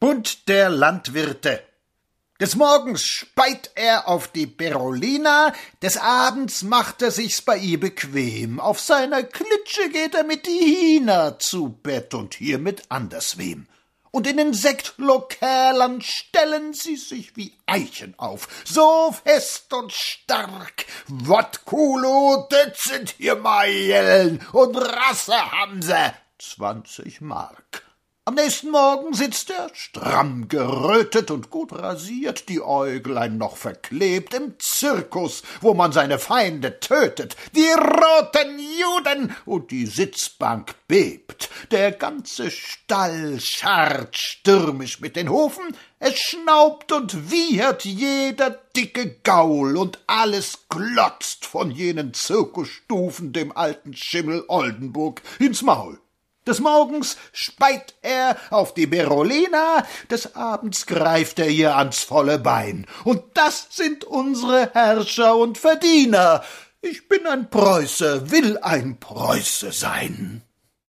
Bund der Landwirte. Des Morgens speit er auf die Berolina, des Abends macht er sich's bei ihr bequem, auf seiner Klitsche geht er mit die Hiener zu Bett und hier mit anderswem. Und in den Sektlokälern stellen sie sich wie Eichen auf, so fest und stark. Wat Kulo, das sind hier Meilen und Rasse haben sie, zwanzig Mark. Am nächsten Morgen sitzt er, stramm gerötet und gut rasiert, die Äuglein noch verklebt, im Zirkus, wo man seine Feinde tötet, die roten Juden, und die Sitzbank bebt. Der ganze Stall scharrt stürmisch mit den Hufen, es schnaubt und wiehert jeder dicke Gaul, und alles glotzt von jenen Zirkusstufen dem alten Schimmel Oldenburg ins Maul. Des Morgens speit er auf die Berolina, des Abends greift er ihr ans volle Bein. Und das sind unsere Herrscher und Verdiener. Ich bin ein Preuße, will ein Preuße sein.